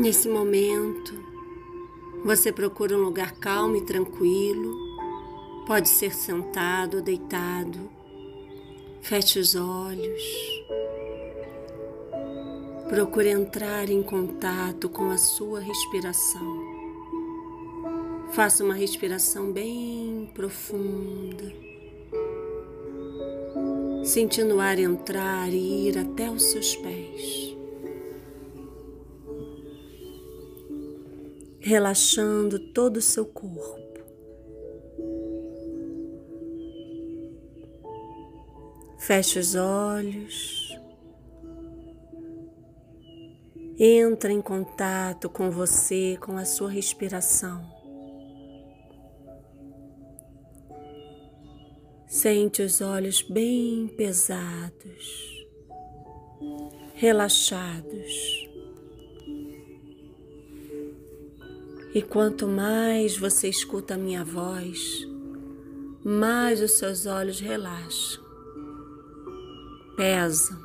Nesse momento, você procura um lugar calmo e tranquilo. Pode ser sentado ou deitado. Feche os olhos. Procure entrar em contato com a sua respiração. Faça uma respiração bem profunda, sentindo o ar entrar e ir até os seus pés. Relaxando todo o seu corpo. Feche os olhos. Entra em contato com você, com a sua respiração. Sente os olhos bem pesados, relaxados. E quanto mais você escuta a minha voz, mais os seus olhos relaxam, pesam.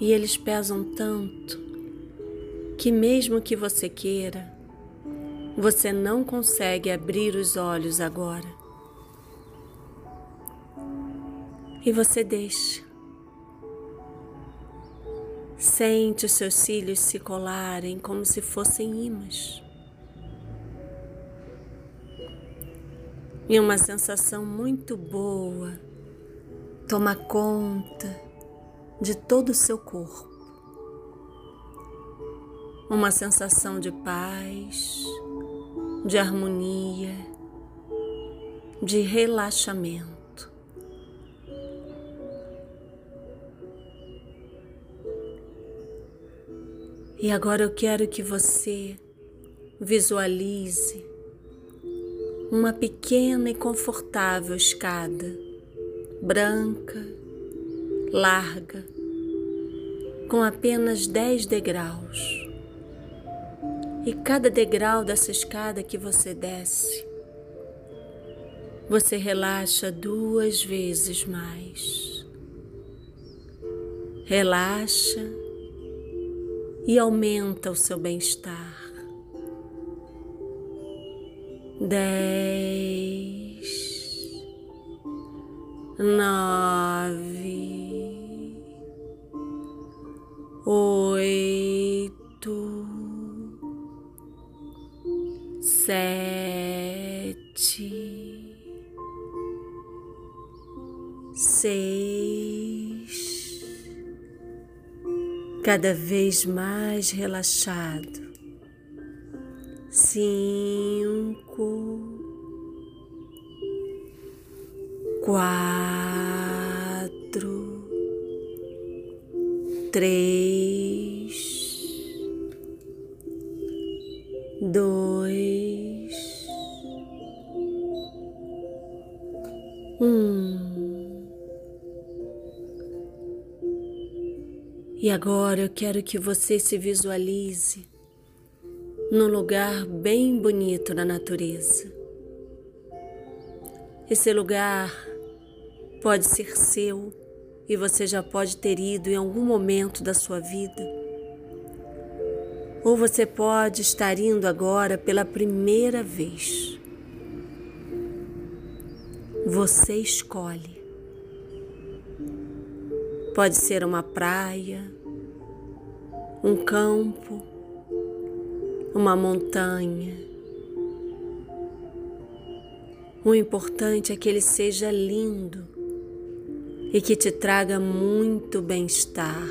E eles pesam tanto que, mesmo que você queira, você não consegue abrir os olhos agora. E você deixa. Sente os seus cílios se colarem como se fossem imãs. E uma sensação muito boa toma conta de todo o seu corpo. Uma sensação de paz, de harmonia, de relaxamento. E agora eu quero que você visualize uma pequena e confortável escada, branca, larga, com apenas 10 degraus. E cada degrau dessa escada que você desce, você relaxa duas vezes mais. Relaxa e aumenta o seu bem-estar. Dez, nove, oito sete, seis, cada vez mais relaxado, cinco, quatro, três, agora eu quero que você se visualize num lugar bem bonito na natureza. Esse lugar pode ser seu e você já pode ter ido em algum momento da sua vida. Ou você pode estar indo agora pela primeira vez. Você escolhe. Pode ser uma praia, um campo, uma montanha. O importante é que ele seja lindo e que te traga muito bem-estar,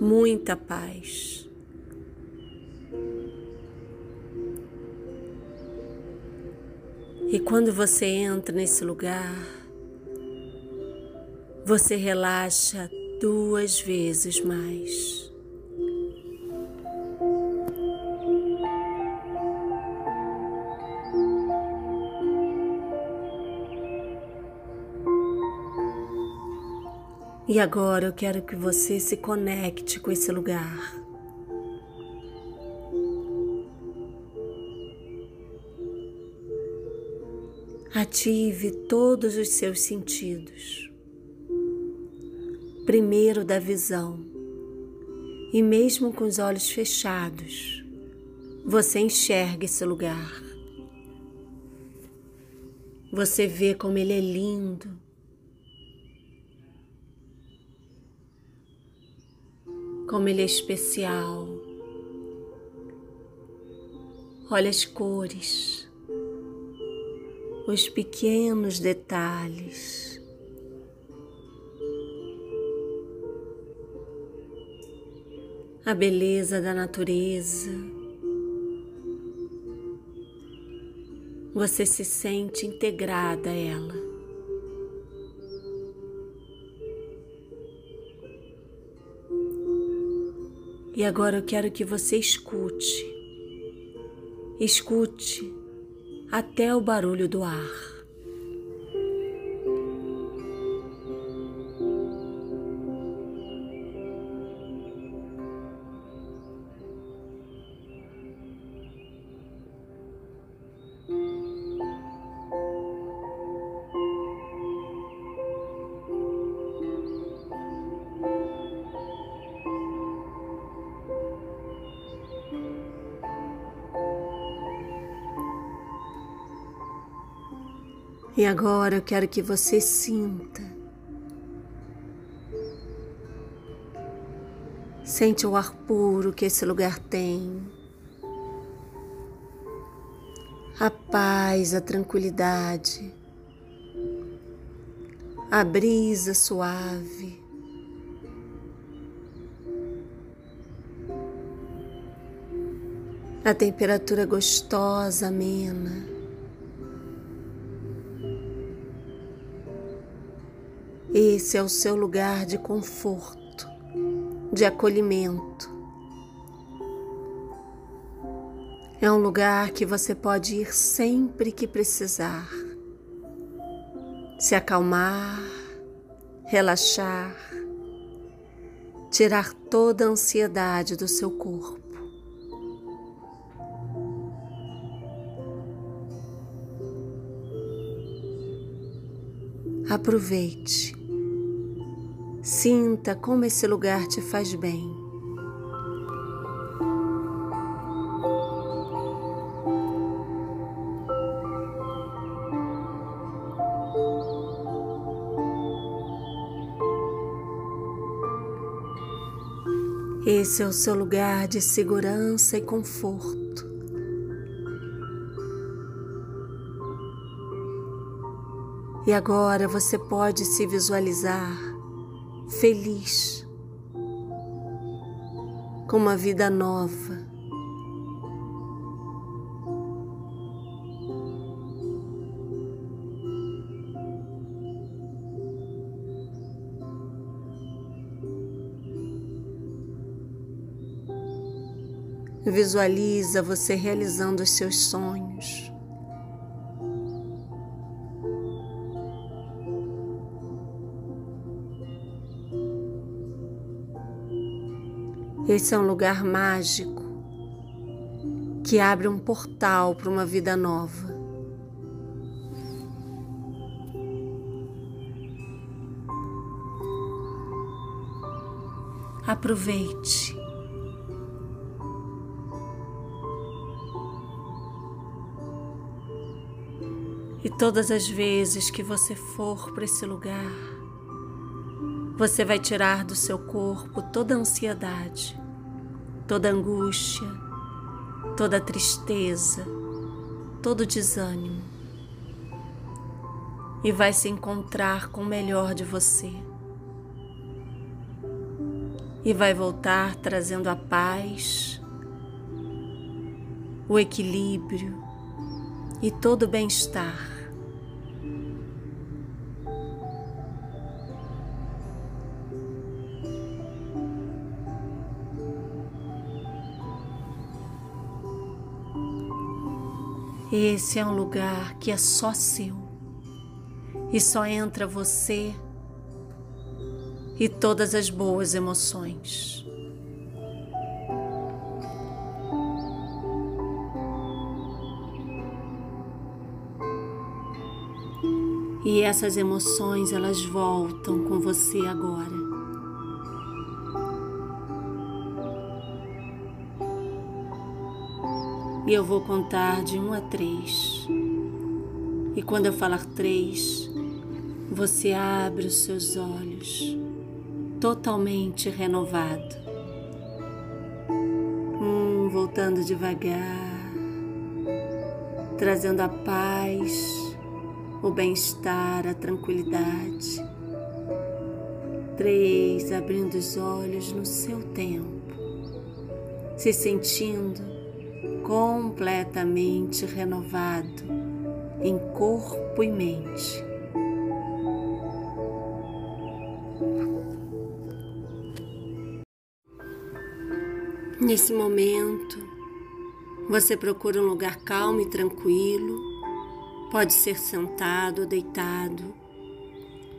muita paz. E quando você entra nesse lugar, você relaxa duas vezes mais. E agora eu quero que você se conecte com esse lugar. Ative todos os seus sentidos. Primeiro da visão, E mesmo com os olhos fechados, você enxerga esse lugar. Você vê como ele é lindo. Como ele é especial. Olha as cores, os pequenos detalhes. A beleza da natureza. você se sente integrada a ela. E agora eu quero que você escute, escute até o barulho do ar. E agora eu quero que você sinta. Sente o ar puro que esse lugar tem. A paz, a tranquilidade. A brisa suave. A temperatura gostosa, amena. Esse é o seu lugar de conforto, de acolhimento. É um lugar que você pode ir sempre que precisar. Se acalmar, relaxar, tirar toda a ansiedade do seu corpo. Aproveite. Sinta como esse lugar te faz bem. Esse é o seu lugar de segurança e conforto. E agora você pode se visualizar feliz, com uma vida nova. Visualiza você realizando os seus sonhos. Esse é um lugar mágico que abre um portal para uma vida nova. Aproveite. E todas as vezes que você for para esse lugar, você vai tirar do seu corpo toda a ansiedade, toda angústia, toda tristeza, todo desânimo e vai se encontrar com o melhor de você. E vai voltar trazendo a paz, o equilíbrio e todo o bem-estar. Esse é um lugar que é só seu e só entra você e todas as boas emoções. E essas emoções elas voltam com você agora. E eu vou contar de um a três. E quando eu falar três, você abre os seus olhos totalmente renovado. Um, voltando devagar, trazendo a paz, o bem-estar, a tranquilidade. Três, abrindo os olhos no seu tempo, se sentindo completamente renovado em corpo e mente. Nesse momento, você procura um lugar calmo e tranquilo, pode ser sentado ou deitado.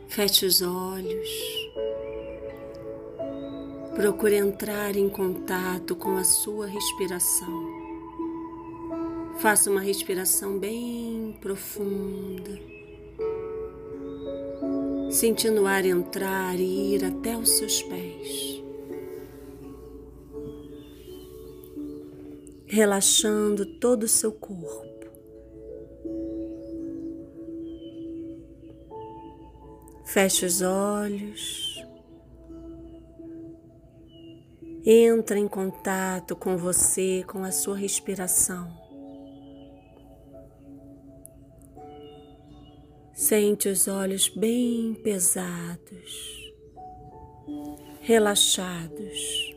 Feche os olhos. Procure entrar em contato com a sua respiração. Faça uma respiração bem profunda, sentindo o ar entrar e ir até os seus pés. relaxando todo o seu corpo. Feche os olhos. Entra em contato com você, com a sua respiração. Sente os olhos bem pesados, relaxados.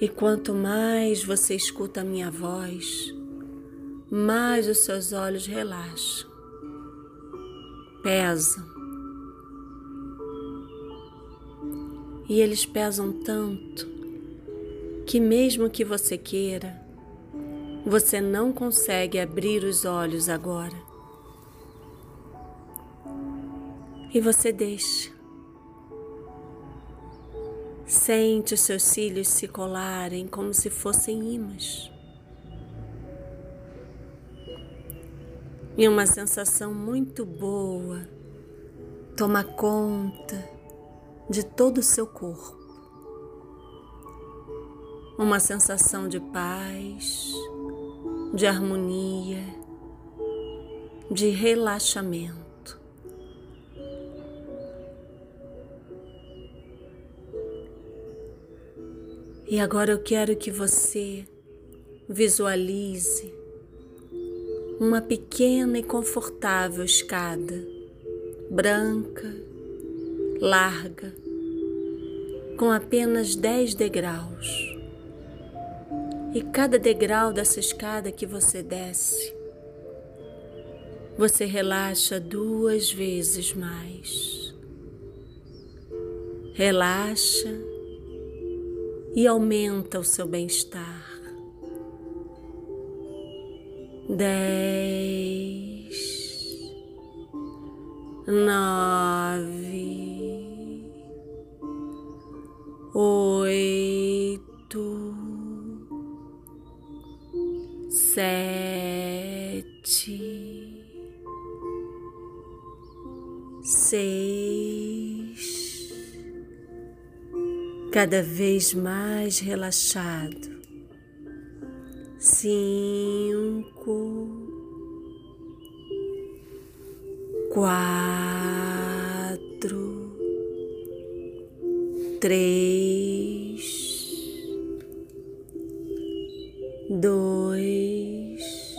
E quanto mais você escuta a minha voz, mais os seus olhos relaxam, pesam. E eles pesam tanto que, mesmo que você queira, você não consegue abrir os olhos agora. E você deixa. Sente os seus cílios se colarem como se fossem imãs. E uma sensação muito boa toma conta de todo o seu corpo. Uma sensação de paz, de harmonia, de relaxamento. E agora eu quero que você visualize uma pequena e confortável escada, branca, larga, com apenas 10 degraus. E cada degrau dessa escada que você desce, você relaxa duas vezes mais. Relaxa e aumenta o seu bem-estar. Dez, nove, oito, sete, seis. Cada vez mais relaxado. Cinco, quatro, três, dois,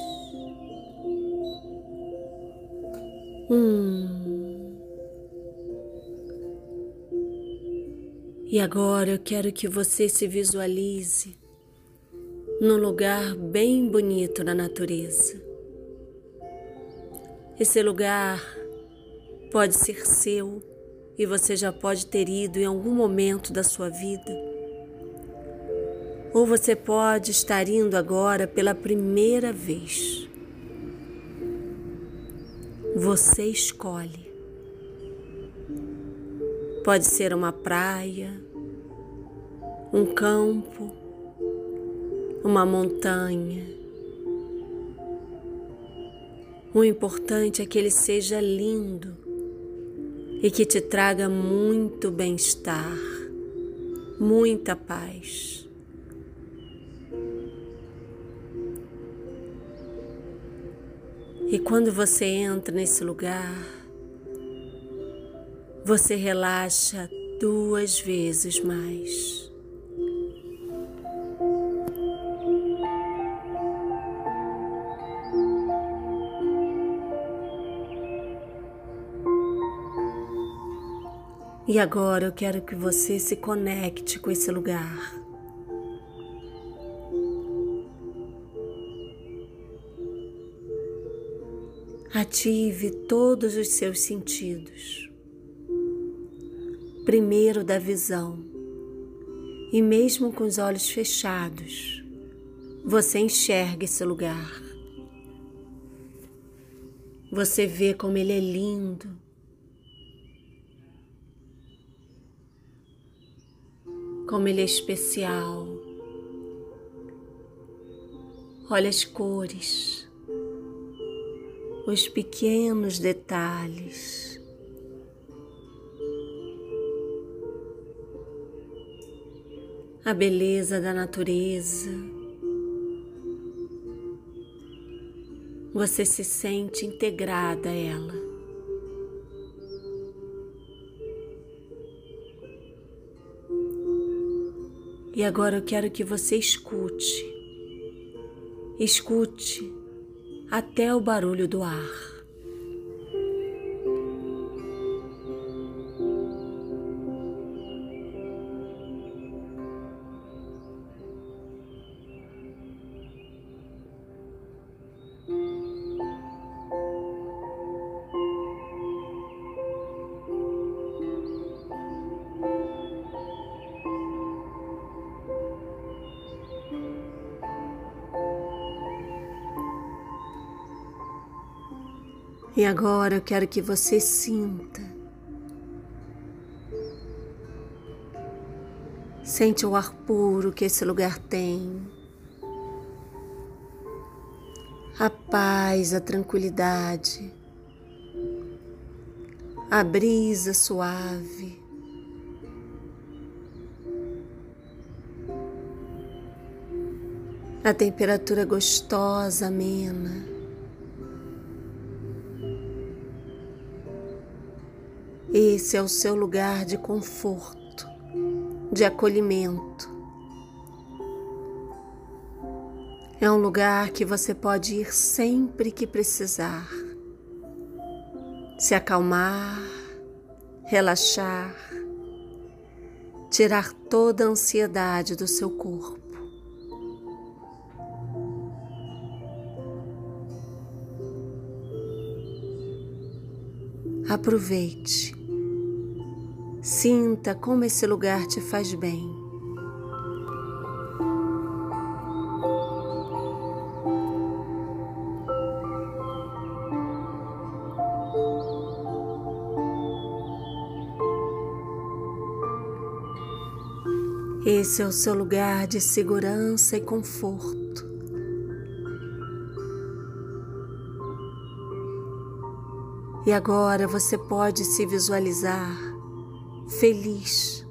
um. E agora eu quero que você se visualize num lugar bem bonito na natureza. Esse lugar pode ser seu e você já pode ter ido em algum momento da sua vida. Ou você pode estar indo agora pela primeira vez. Você escolhe. Pode ser uma praia, um campo, uma montanha. O importante é que ele seja lindo e que te traga muito bem-estar, muita paz. E quando você entra nesse lugar, você relaxa duas vezes mais. E agora eu quero que você se conecte com esse lugar. Ative todos os seus sentidos. Primeiro da visão, e mesmo com os olhos fechados, você enxerga esse lugar. Você vê como ele é lindo. Como ele é especial. Olha as cores os pequenos detalhes. A beleza da natureza. Você se sente integrada a ela. E agora eu quero que você escute. Escute até o barulho do ar. E agora eu quero que você sinta. Sente o ar puro que esse lugar tem. A paz, a tranquilidade. A brisa suave. A temperatura gostosa, amena. Esse é o seu lugar de conforto, de acolhimento. É um lugar que você pode ir sempre que precisar. Se acalmar, relaxar, tirar toda a ansiedade do seu corpo. Aproveite. Sinta como esse lugar te faz bem. Esse é o seu lugar de segurança e conforto. E agora você pode se visualizar feliz,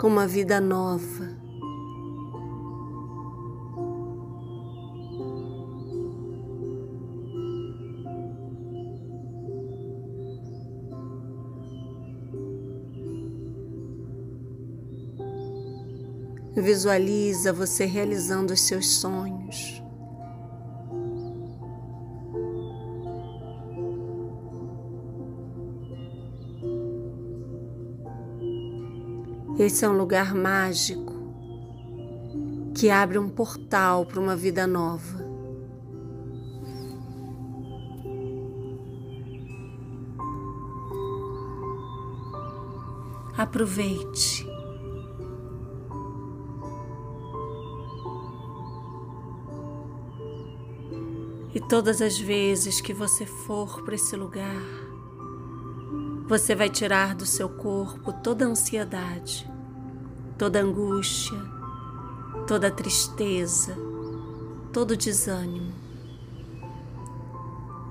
com uma vida nova. Visualiza você realizando os seus sonhos. Esse é um lugar mágico que abre um portal para uma vida nova. Aproveite. E todas as vezes que você for para esse lugar, você vai tirar do seu corpo toda ansiedade, toda angústia, toda tristeza, todo desânimo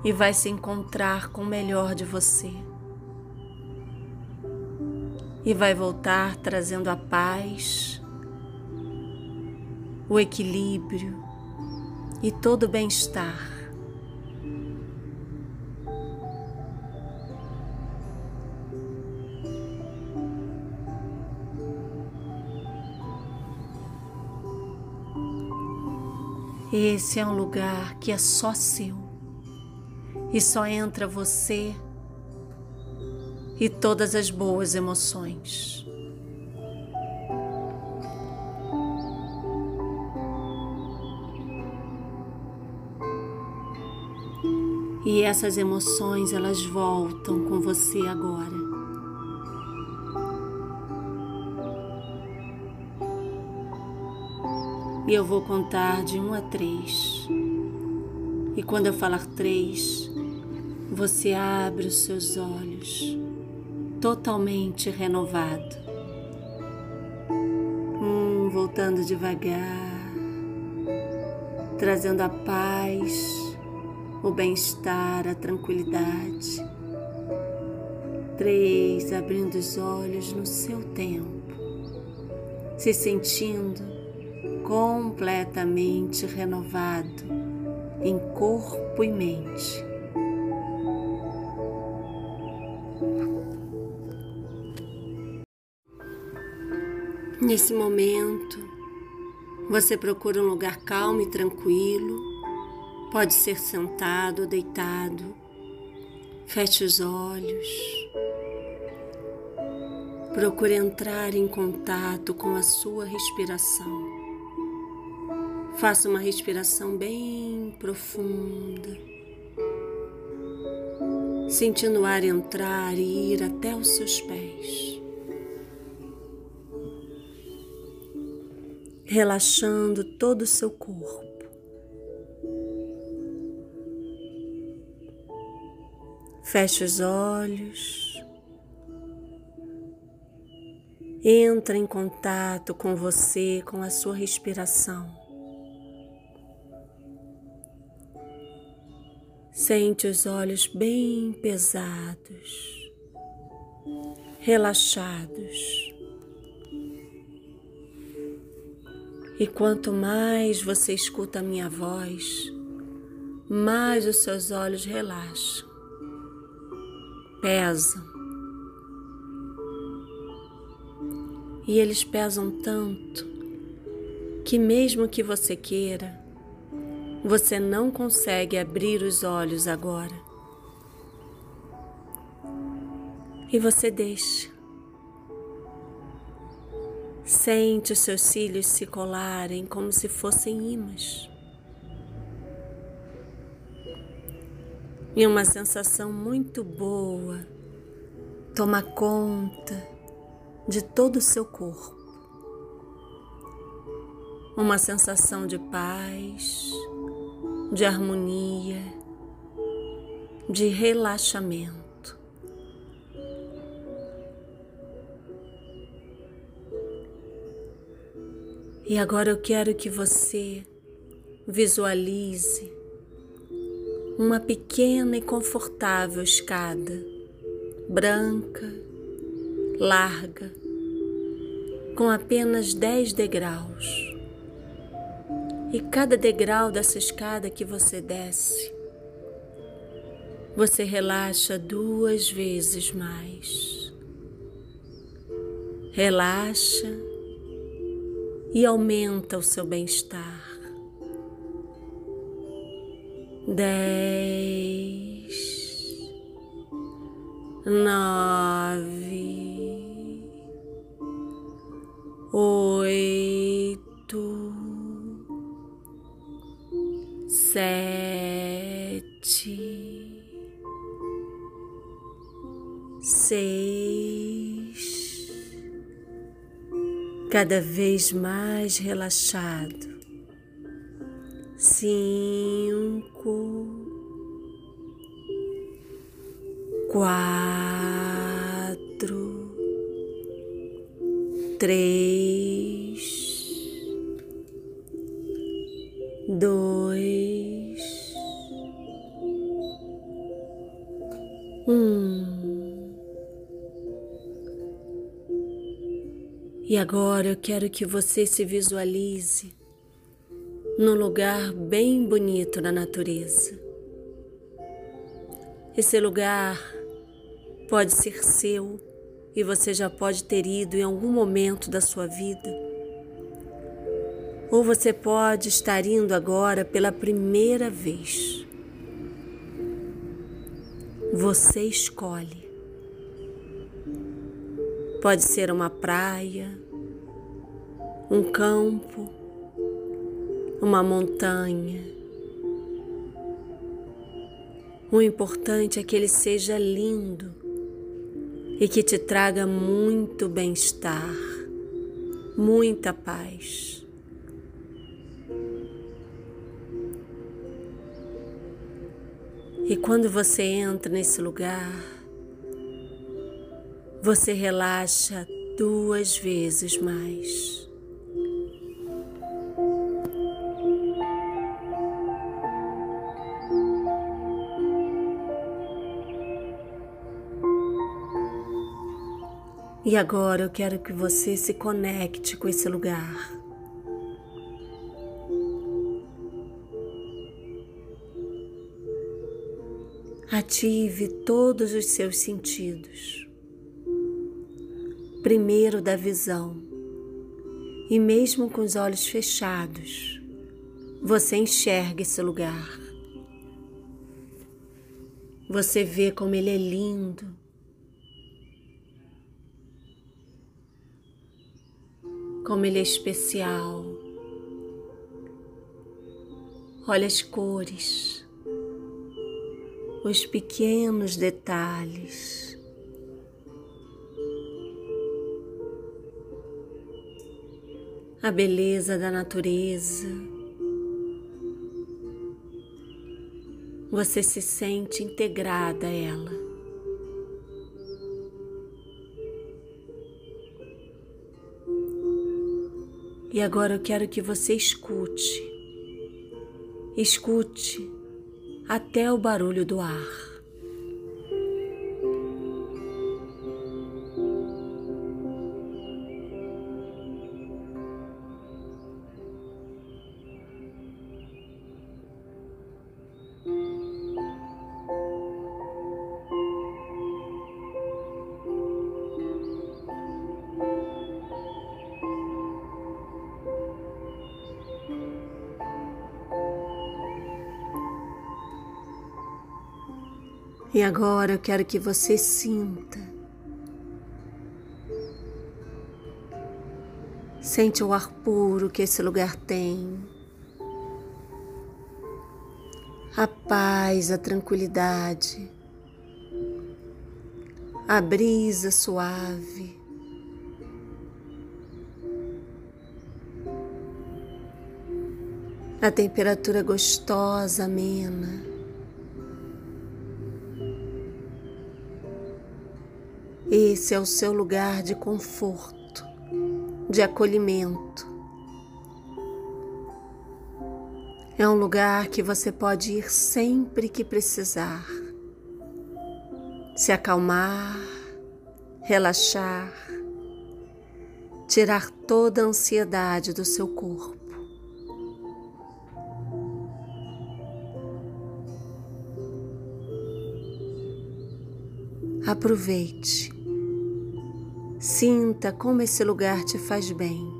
e vai se encontrar com o melhor de você. E vai voltar trazendo a paz, o equilíbrio, e todo bem-estar. Esse é um lugar que é só seu e só entra você e todas as boas emoções. E essas emoções elas voltam com você agora. E eu vou contar de um a três. E quando eu falar três, você abre os seus olhos, totalmente renovado. Um, voltando devagar, trazendo a paz, o bem-estar, a tranquilidade. Três, abrindo os olhos no seu tempo, se sentindo completamente renovado em corpo e mente. Nesse momento, você procura um lugar calmo e tranquilo, pode ser sentado ou deitado. Feche os olhos. Procure entrar em contato com a sua respiração. Faça uma respiração bem profunda, sentindo o ar entrar e ir até os seus pés. Relaxando todo o seu corpo. Feche os olhos. Entra em contato com você, com a sua respiração. Sente os olhos bem pesados, relaxados. E quanto mais você escuta a minha voz, mais os seus olhos relaxam, pesam. E eles pesam tanto que, mesmo que você queira, você não consegue abrir os olhos agora. E você deixa. Sente os seus cílios se colarem como se fossem imãs. E uma sensação muito boa toma conta de todo o seu corpo. Uma sensação de paz, de harmonia, de relaxamento. E agora eu quero que você visualize uma pequena e confortável escada, branca, larga, com apenas 10 degraus. E cada degrau dessa escada que você desce, você relaxa duas vezes mais. Relaxa e aumenta o seu bem-estar. Dez, nove, oito sete, seis, cada vez mais relaxado, cinco, quatro, três, agora eu quero que você se visualize num lugar bem bonito na natureza. Esse lugar pode ser seu e você já pode ter ido em algum momento da sua vida. Ou você pode estar indo agora pela primeira vez. Você escolhe. Pode ser uma praia, um campo, uma montanha. O importante é que ele seja lindo e que te traga muito bem-estar, muita paz. E quando você entra nesse lugar, você relaxa duas vezes mais. E agora eu quero que você se conecte com esse lugar. Ative todos os seus sentidos. Primeiro da visão. E mesmo com os olhos fechados, você enxerga esse lugar. Você vê como ele é lindo como ele é especial. Olha as cores, os pequenos detalhes. A beleza da natureza. Você se sente integrada a ela. E agora eu quero que você escute. Escute até o barulho do ar. E agora eu quero que você sinta. Sente o ar puro que esse lugar tem. A paz, a tranquilidade. A brisa suave. A temperatura gostosa, amena. Esse é o seu lugar de conforto, de acolhimento. É um lugar que você pode ir sempre que precisar. Se acalmar, relaxar, tirar toda a ansiedade do seu corpo. Aproveite. Sinta como esse lugar te faz bem.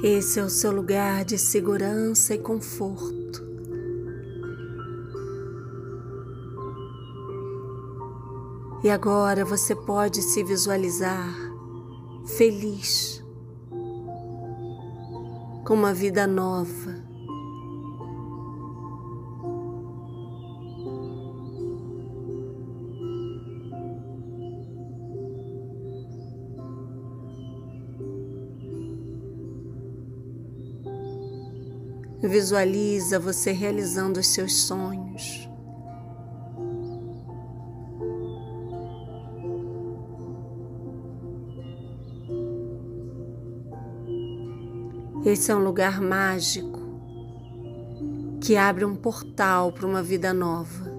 Esse é o seu lugar de segurança e conforto. E agora você pode se visualizar feliz, com uma vida nova. Visualiza você realizando os seus sonhos. Esse é um lugar mágico que abre um portal para uma vida nova.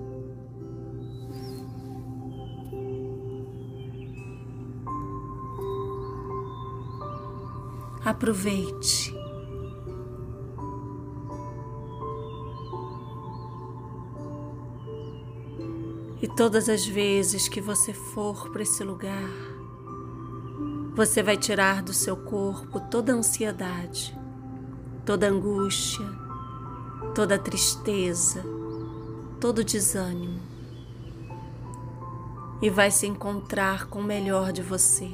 Aproveite. E todas as vezes que você for para esse lugar, você vai tirar do seu corpo toda ansiedade, toda angústia, toda tristeza, todo desânimo e vai se encontrar com o melhor de você.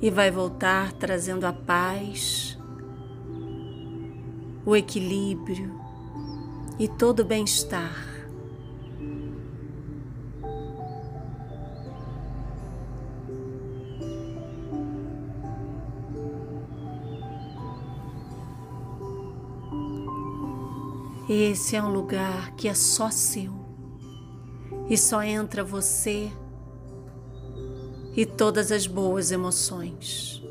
E vai voltar trazendo a paz, o equilíbrio e todo o bem-estar. Esse é um lugar que é só seu e só entra você e todas as boas emoções.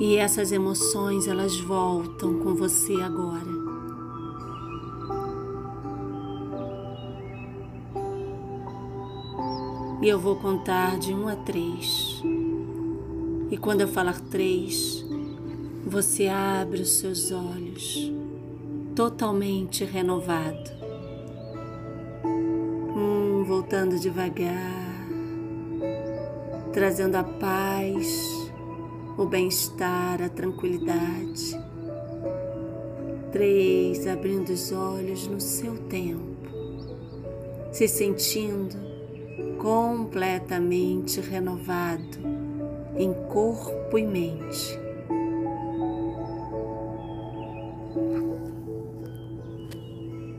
E essas emoções elas voltam com você agora. E eu vou contar de um a três. E quando eu falar três, você abre os seus olhos, totalmente renovado. Um, voltando devagar, trazendo a paz, o bem-estar, a tranquilidade. Três, abrindo os olhos no seu tempo, se sentindo completamente renovado em corpo e mente.